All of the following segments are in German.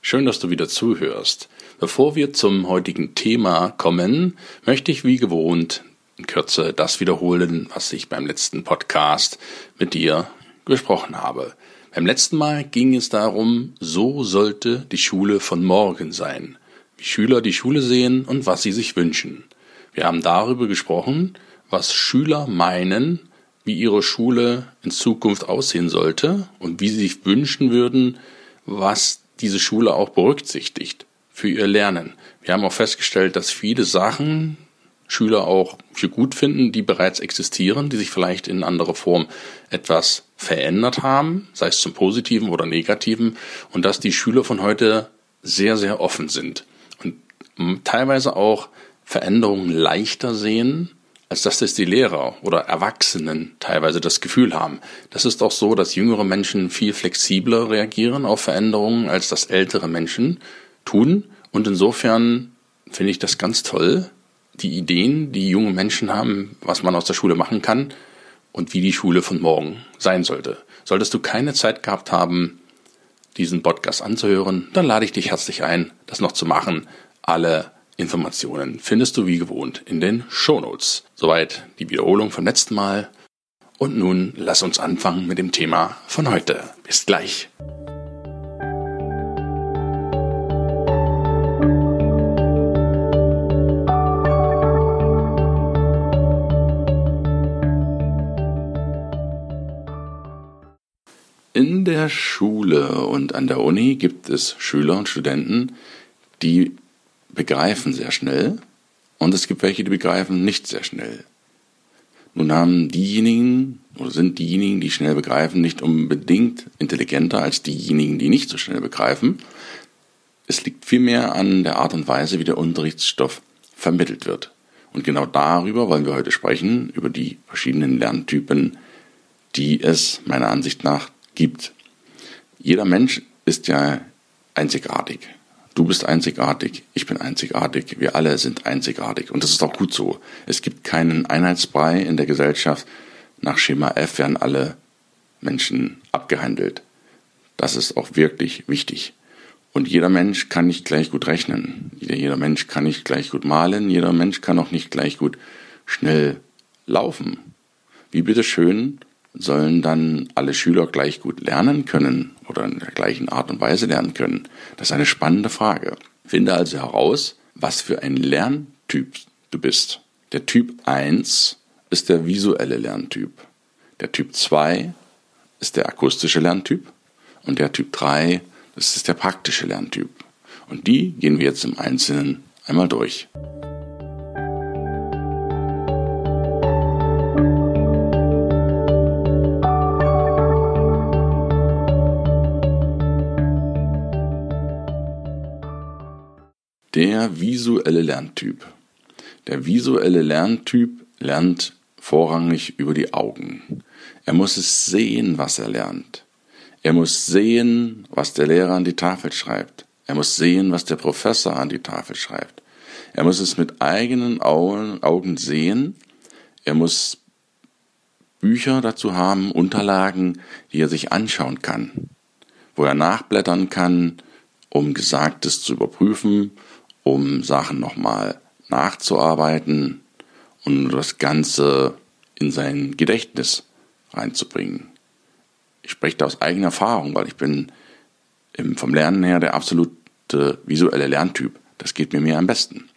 Schön, dass du wieder zuhörst. Bevor wir zum heutigen Thema kommen, möchte ich wie gewohnt in Kürze das wiederholen, was ich beim letzten Podcast mit dir besprochen habe. Beim letzten Mal ging es darum, so sollte die Schule von morgen sein, wie Schüler die Schule sehen und was sie sich wünschen. Wir haben darüber gesprochen, was Schüler meinen, wie ihre Schule in Zukunft aussehen sollte und wie sie sich wünschen würden, was diese Schule auch berücksichtigt für ihr Lernen. Wir haben auch festgestellt, dass viele Sachen Schüler auch für gut finden, die bereits existieren, die sich vielleicht in anderer Form etwas verändert haben, sei es zum Positiven oder Negativen, und dass die Schüler von heute sehr, sehr offen sind und teilweise auch Veränderungen leichter sehen als dass das die Lehrer oder Erwachsenen teilweise das Gefühl haben. Das ist auch so, dass jüngere Menschen viel flexibler reagieren auf Veränderungen, als das ältere Menschen tun. Und insofern finde ich das ganz toll, die Ideen, die junge Menschen haben, was man aus der Schule machen kann und wie die Schule von morgen sein sollte. Solltest du keine Zeit gehabt haben, diesen Podcast anzuhören, dann lade ich dich herzlich ein, das noch zu machen. Alle Informationen findest du wie gewohnt in den Shownotes. Soweit die Wiederholung vom letzten Mal. Und nun lass uns anfangen mit dem Thema von heute. Bis gleich. In der Schule und an der Uni gibt es Schüler und Studenten, die begreifen sehr schnell und es gibt welche, die begreifen nicht sehr schnell. Nun haben diejenigen oder sind diejenigen, die schnell begreifen, nicht unbedingt intelligenter als diejenigen, die nicht so schnell begreifen. Es liegt vielmehr an der Art und Weise, wie der Unterrichtsstoff vermittelt wird. Und genau darüber wollen wir heute sprechen, über die verschiedenen Lerntypen, die es meiner Ansicht nach gibt. Jeder Mensch ist ja einzigartig. Du bist einzigartig, ich bin einzigartig, wir alle sind einzigartig. Und das ist auch gut so. Es gibt keinen Einheitsbrei in der Gesellschaft. Nach Schema F werden alle Menschen abgehandelt. Das ist auch wirklich wichtig. Und jeder Mensch kann nicht gleich gut rechnen. Jeder Mensch kann nicht gleich gut malen. Jeder Mensch kann auch nicht gleich gut schnell laufen. Wie bitteschön sollen dann alle Schüler gleich gut lernen können oder in der gleichen Art und Weise lernen können? Das ist eine spannende Frage. Finde also heraus, was für ein Lerntyp du bist. Der Typ 1 ist der visuelle Lerntyp. Der Typ 2 ist der akustische Lerntyp. Und der Typ 3, das ist der praktische Lerntyp. Und die gehen wir jetzt im Einzelnen einmal durch. Visuelle Lerntyp. Der visuelle Lerntyp lernt vorrangig über die Augen. Er muss es sehen, was er lernt. Er muss sehen, was der Lehrer an die Tafel schreibt. Er muss sehen, was der Professor an die Tafel schreibt. Er muss es mit eigenen Augen sehen. Er muss Bücher dazu haben, Unterlagen, die er sich anschauen kann, wo er nachblättern kann, um Gesagtes zu überprüfen um Sachen nochmal nachzuarbeiten und das Ganze in sein Gedächtnis reinzubringen. Ich spreche da aus eigener Erfahrung, weil ich bin vom Lernen her der absolute visuelle Lerntyp. Das geht mir mehr am besten.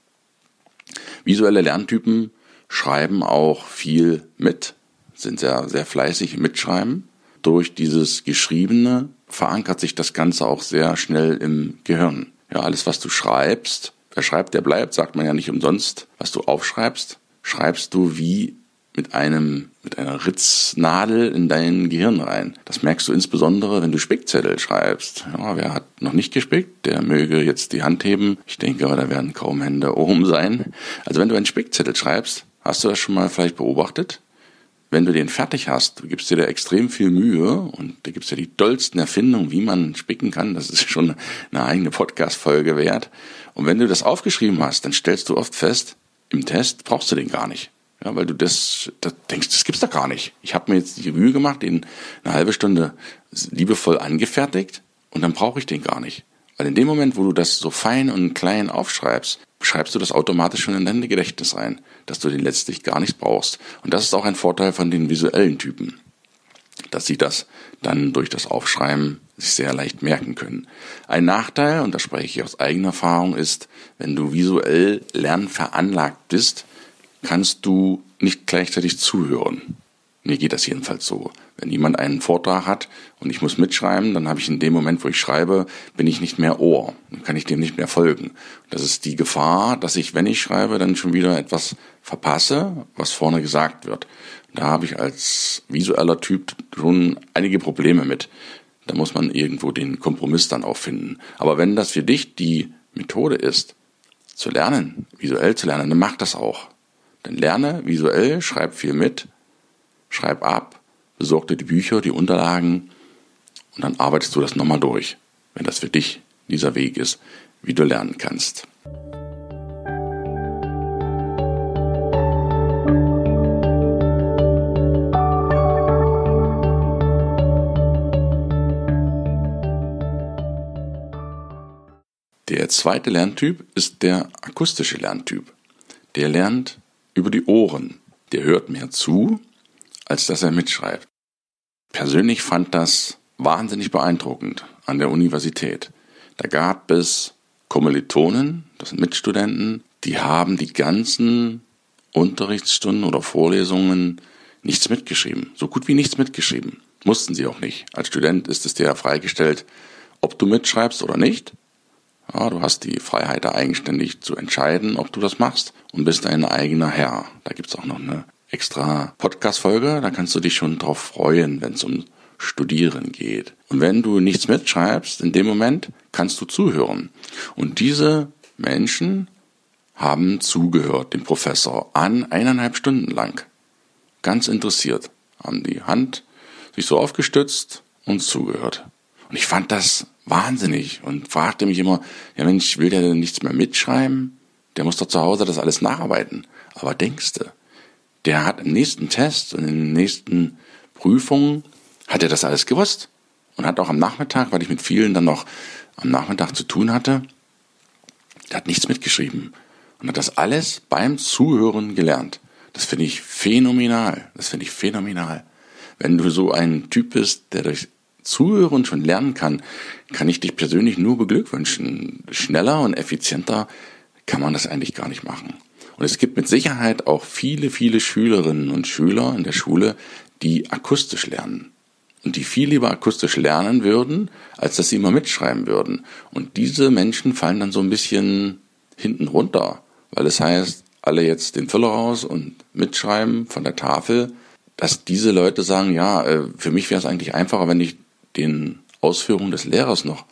Visuelle Lerntypen schreiben auch viel mit, sind sehr, sehr fleißig Mitschreiben. Durch dieses Geschriebene verankert sich das Ganze auch sehr schnell im Gehirn. Ja, alles, was du schreibst, Wer schreibt, der bleibt, sagt man ja nicht umsonst. Was du aufschreibst, schreibst du wie mit einem, mit einer Ritznadel in dein Gehirn rein. Das merkst du insbesondere, wenn du Spickzettel schreibst. Ja, wer hat noch nicht gespickt, der möge jetzt die Hand heben. Ich denke, da werden kaum Hände oben sein. Also wenn du einen Spickzettel schreibst, hast du das schon mal vielleicht beobachtet? Wenn du den fertig hast, du gibst dir da extrem viel Mühe und da gibt's ja die dollsten Erfindungen, wie man spicken kann. Das ist schon eine eigene Podcast-Folge wert. Und wenn du das aufgeschrieben hast, dann stellst du oft fest, im Test brauchst du den gar nicht. Ja, weil du das, das denkst, das gibt's doch gar nicht. Ich habe mir jetzt die Mühe gemacht, den eine halbe Stunde liebevoll angefertigt und dann brauche ich den gar nicht. Weil in dem Moment, wo du das so fein und klein aufschreibst, schreibst du das automatisch schon in dein Gedächtnis rein, dass du den letztlich gar nicht brauchst. Und das ist auch ein Vorteil von den visuellen Typen, dass sie das dann durch das Aufschreiben sich sehr leicht merken können. Ein Nachteil, und da spreche ich aus eigener Erfahrung, ist, wenn du visuell lernveranlagt bist, kannst du nicht gleichzeitig zuhören. Mir geht das jedenfalls so. Wenn jemand einen Vortrag hat und ich muss mitschreiben, dann habe ich in dem Moment, wo ich schreibe, bin ich nicht mehr Ohr. Dann kann ich dem nicht mehr folgen. Das ist die Gefahr, dass ich, wenn ich schreibe, dann schon wieder etwas verpasse, was vorne gesagt wird. Da habe ich als visueller Typ schon einige Probleme mit. Da muss man irgendwo den Kompromiss dann auch finden. Aber wenn das für dich die Methode ist, zu lernen, visuell zu lernen, dann mach das auch. Dann lerne visuell, schreib viel mit, schreib ab, besorg dir die Bücher, die Unterlagen und dann arbeitest du das nochmal durch, wenn das für dich dieser Weg ist, wie du lernen kannst. Der zweite Lerntyp ist der akustische Lerntyp. Der lernt über die Ohren. Der hört mehr zu, als dass er mitschreibt. Persönlich fand das wahnsinnig beeindruckend an der Universität. Da gab es Kommilitonen, das sind Mitstudenten, die haben die ganzen Unterrichtsstunden oder Vorlesungen nichts mitgeschrieben. So gut wie nichts mitgeschrieben. Mussten sie auch nicht. Als Student ist es dir ja freigestellt, ob du mitschreibst oder nicht. Ja, du hast die Freiheit, da eigenständig zu entscheiden, ob du das machst und bist dein eigener Herr. Da gibt's auch noch eine extra Podcast-Folge, da kannst du dich schon drauf freuen, wenn es um Studieren geht. Und wenn du nichts mitschreibst, in dem Moment kannst du zuhören. Und diese Menschen haben zugehört, dem Professor, an eineinhalb Stunden lang. Ganz interessiert. Haben die Hand sich so aufgestützt und zugehört. Und ich fand das wahnsinnig und fragte mich immer, ja Mensch, will der denn nichts mehr mitschreiben? Der muss doch zu Hause das alles nacharbeiten. Aber denkste, der hat im nächsten Test und in den nächsten Prüfungen hat er das alles gewusst und hat auch am Nachmittag, weil ich mit vielen dann noch am Nachmittag zu tun hatte, der hat nichts mitgeschrieben und hat das alles beim Zuhören gelernt. Das finde ich phänomenal. Das finde ich phänomenal. Wenn du so ein Typ bist, der durch Zuhören schon lernen kann, kann ich dich persönlich nur beglückwünschen. Schneller und effizienter kann man das eigentlich gar nicht machen. Und es gibt mit Sicherheit auch viele, viele Schülerinnen und Schüler in der Schule, die akustisch lernen. Und die viel lieber akustisch lernen würden, als dass sie immer mitschreiben würden. Und diese Menschen fallen dann so ein bisschen hinten runter, weil es heißt, alle jetzt den Füller raus und mitschreiben von der Tafel, dass diese Leute sagen, ja, äh, für mich wäre es eigentlich einfacher, wenn ich den Ausführungen des Lehrers noch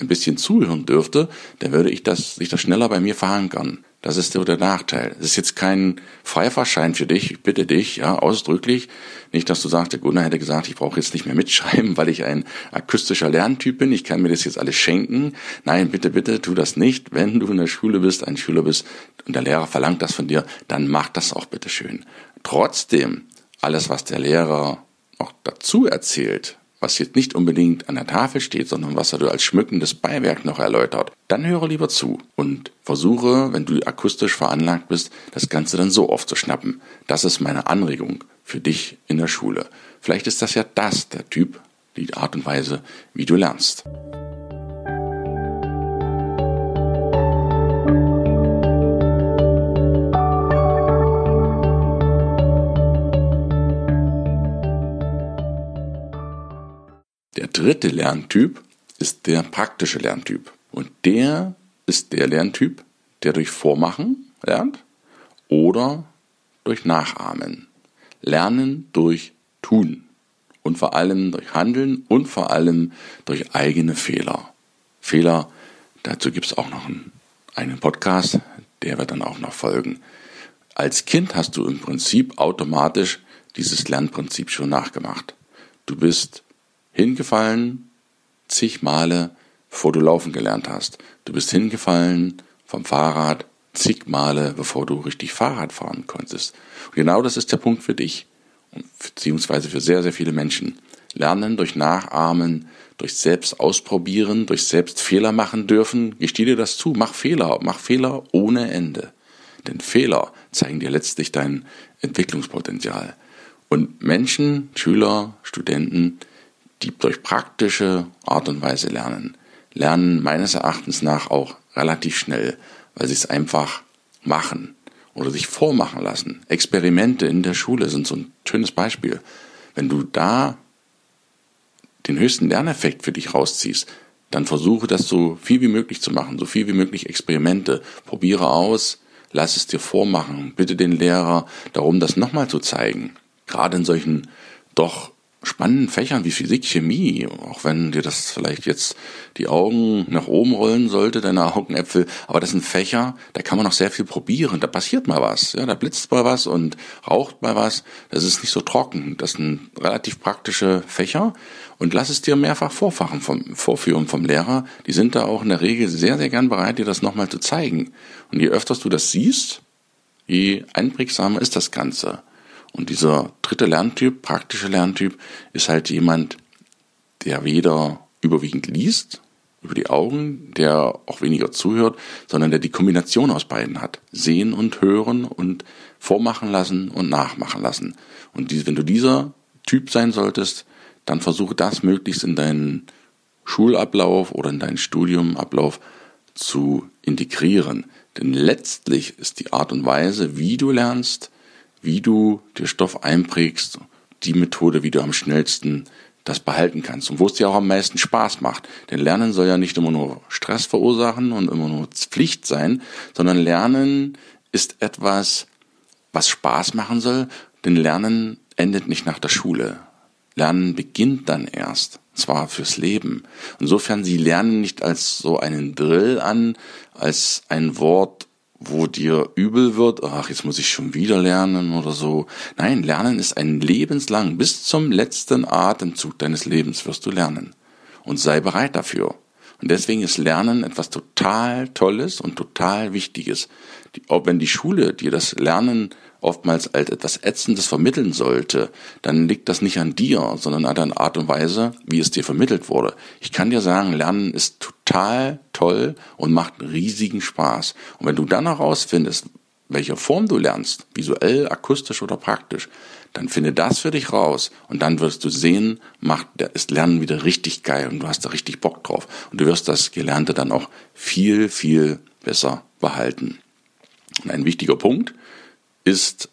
ein bisschen zuhören dürfte, dann würde ich das, sich das schneller bei mir verankern. Das ist der Nachteil. Es ist jetzt kein Pfeiferschein für dich, ich bitte dich, ja, ausdrücklich. Nicht, dass du sagst, der Gunnar hätte gesagt, ich brauche jetzt nicht mehr mitschreiben, weil ich ein akustischer Lerntyp bin, ich kann mir das jetzt alles schenken. Nein, bitte, bitte, tu das nicht. Wenn du in der Schule bist, ein Schüler bist und der Lehrer verlangt das von dir, dann mach das auch bitte schön. Trotzdem, alles, was der Lehrer noch dazu erzählt, was jetzt nicht unbedingt an der Tafel steht, sondern was er dir als schmückendes Beiwerk noch erläutert, dann höre lieber zu und versuche, wenn du akustisch veranlagt bist, das Ganze dann so aufzuschnappen. Das ist meine Anregung für dich in der Schule. Vielleicht ist das ja das, der Typ, die Art und Weise, wie du lernst. Dritte Lerntyp ist der praktische Lerntyp. Und der ist der Lerntyp, der durch Vormachen lernt oder durch Nachahmen. Lernen durch Tun und vor allem durch Handeln und vor allem durch eigene Fehler. Fehler, dazu gibt es auch noch einen, einen Podcast, der wird dann auch noch folgen. Als Kind hast du im Prinzip automatisch dieses Lernprinzip schon nachgemacht. Du bist hingefallen zig Male, bevor du laufen gelernt hast. Du bist hingefallen vom Fahrrad zig Male, bevor du richtig Fahrrad fahren konntest. Und genau das ist der Punkt für dich, beziehungsweise für sehr, sehr viele Menschen. Lernen durch Nachahmen, durch selbst ausprobieren, durch selbst Fehler machen dürfen. Gesteh dir das zu, mach Fehler, mach Fehler ohne Ende. Denn Fehler zeigen dir letztlich dein Entwicklungspotenzial. Und Menschen, Schüler, Studenten, die durch praktische Art und Weise lernen, lernen meines Erachtens nach auch relativ schnell, weil sie es einfach machen oder sich vormachen lassen. Experimente in der Schule sind so ein schönes Beispiel. Wenn du da den höchsten Lerneffekt für dich rausziehst, dann versuche das so viel wie möglich zu machen, so viel wie möglich Experimente. Probiere aus, lass es dir vormachen, bitte den Lehrer darum, das nochmal zu zeigen. Gerade in solchen doch spannenden Fächern wie Physik, Chemie, auch wenn dir das vielleicht jetzt die Augen nach oben rollen sollte, deine Augenäpfel, aber das sind Fächer, da kann man noch sehr viel probieren, da passiert mal was, ja, da blitzt mal was und raucht mal was, das ist nicht so trocken, das sind relativ praktische Fächer und lass es dir mehrfach vorfachen vom, vorführen vom Lehrer, die sind da auch in der Regel sehr, sehr gern bereit, dir das nochmal zu zeigen. Und je öfters du das siehst, je einprägsamer ist das Ganze. Und dieser dritte Lerntyp, praktische Lerntyp, ist halt jemand, der weder überwiegend liest, über die Augen, der auch weniger zuhört, sondern der die Kombination aus beiden hat. Sehen und hören und vormachen lassen und nachmachen lassen. Und die, wenn du dieser Typ sein solltest, dann versuche das möglichst in deinen Schulablauf oder in deinen Studiumablauf zu integrieren. Denn letztlich ist die Art und Weise, wie du lernst, wie du dir Stoff einprägst, die Methode, wie du am schnellsten das behalten kannst und wo es dir auch am meisten Spaß macht. Denn Lernen soll ja nicht immer nur Stress verursachen und immer nur Pflicht sein, sondern Lernen ist etwas, was Spaß machen soll, denn Lernen endet nicht nach der Schule. Lernen beginnt dann erst, zwar fürs Leben. Insofern sie lernen nicht als so einen Drill an, als ein Wort, wo dir übel wird, ach, jetzt muss ich schon wieder lernen oder so. Nein, Lernen ist ein lebenslang, bis zum letzten Atemzug deines Lebens wirst du lernen. Und sei bereit dafür. Und deswegen ist Lernen etwas total Tolles und total Wichtiges. Auch wenn die Schule dir das Lernen oftmals als etwas Ätzendes vermitteln sollte, dann liegt das nicht an dir, sondern an der Art und Weise, wie es dir vermittelt wurde. Ich kann dir sagen, Lernen ist total toll und macht riesigen Spaß. Und wenn du dann herausfindest, welche Form du lernst, visuell, akustisch oder praktisch, dann finde das für dich raus und dann wirst du sehen, macht ist Lernen wieder richtig geil und du hast da richtig Bock drauf und du wirst das Gelernte dann auch viel, viel besser behalten. Und ein wichtiger Punkt ist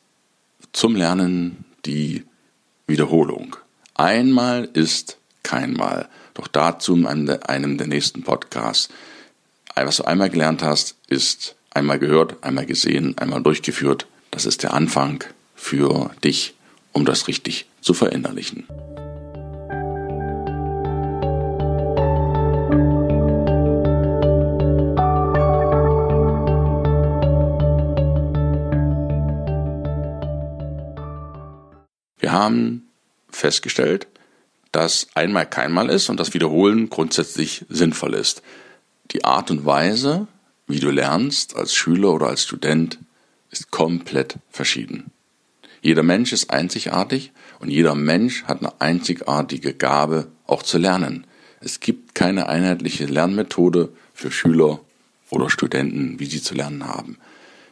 zum Lernen die Wiederholung. Einmal ist kein Mal. Doch dazu in einem der nächsten Podcasts. Was du einmal gelernt hast, ist einmal gehört, einmal gesehen, einmal durchgeführt. Das ist der Anfang für dich, um das richtig zu verinnerlichen. Wir haben festgestellt, dass einmal keinmal ist und das Wiederholen grundsätzlich sinnvoll ist. Die Art und Weise, wie du lernst als Schüler oder als Student, ist komplett verschieden. Jeder Mensch ist einzigartig und jeder Mensch hat eine einzigartige Gabe, auch zu lernen. Es gibt keine einheitliche Lernmethode für Schüler oder Studenten, wie sie zu lernen haben.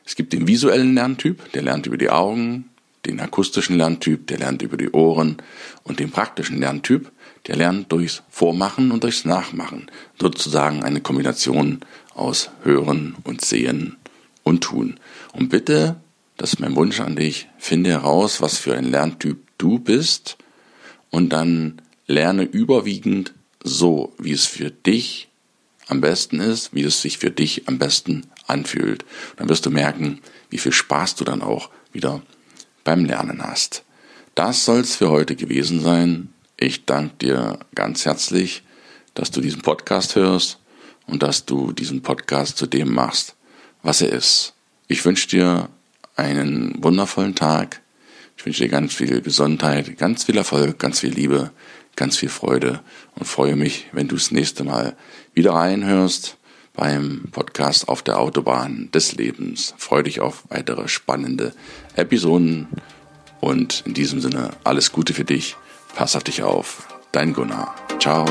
Es gibt den visuellen Lerntyp, der lernt über die Augen, den akustischen Lerntyp, der lernt über die Ohren und den praktischen Lerntyp, der lernt durchs Vormachen und durchs Nachmachen, sozusagen eine Kombination aus Hören und Sehen und Tun. Und bitte, das ist mein Wunsch an dich, finde heraus, was für ein Lerntyp du bist und dann lerne überwiegend so, wie es für dich am besten ist, wie es sich für dich am besten anfühlt. Und dann wirst du merken, wie viel Spaß du dann auch wieder beim Lernen hast. Das soll's für heute gewesen sein. Ich danke dir ganz herzlich, dass du diesen Podcast hörst und dass du diesen Podcast zu dem machst, was er ist. Ich wünsche dir einen wundervollen Tag. Ich wünsche dir ganz viel Gesundheit, ganz viel Erfolg, ganz viel Liebe, ganz viel Freude und freue mich, wenn du das nächste Mal wieder reinhörst beim Podcast auf der Autobahn des Lebens. Freue dich auf weitere spannende Episoden und in diesem Sinne alles Gute für dich. Pass auf dich auf. Dein Gunnar. Ciao.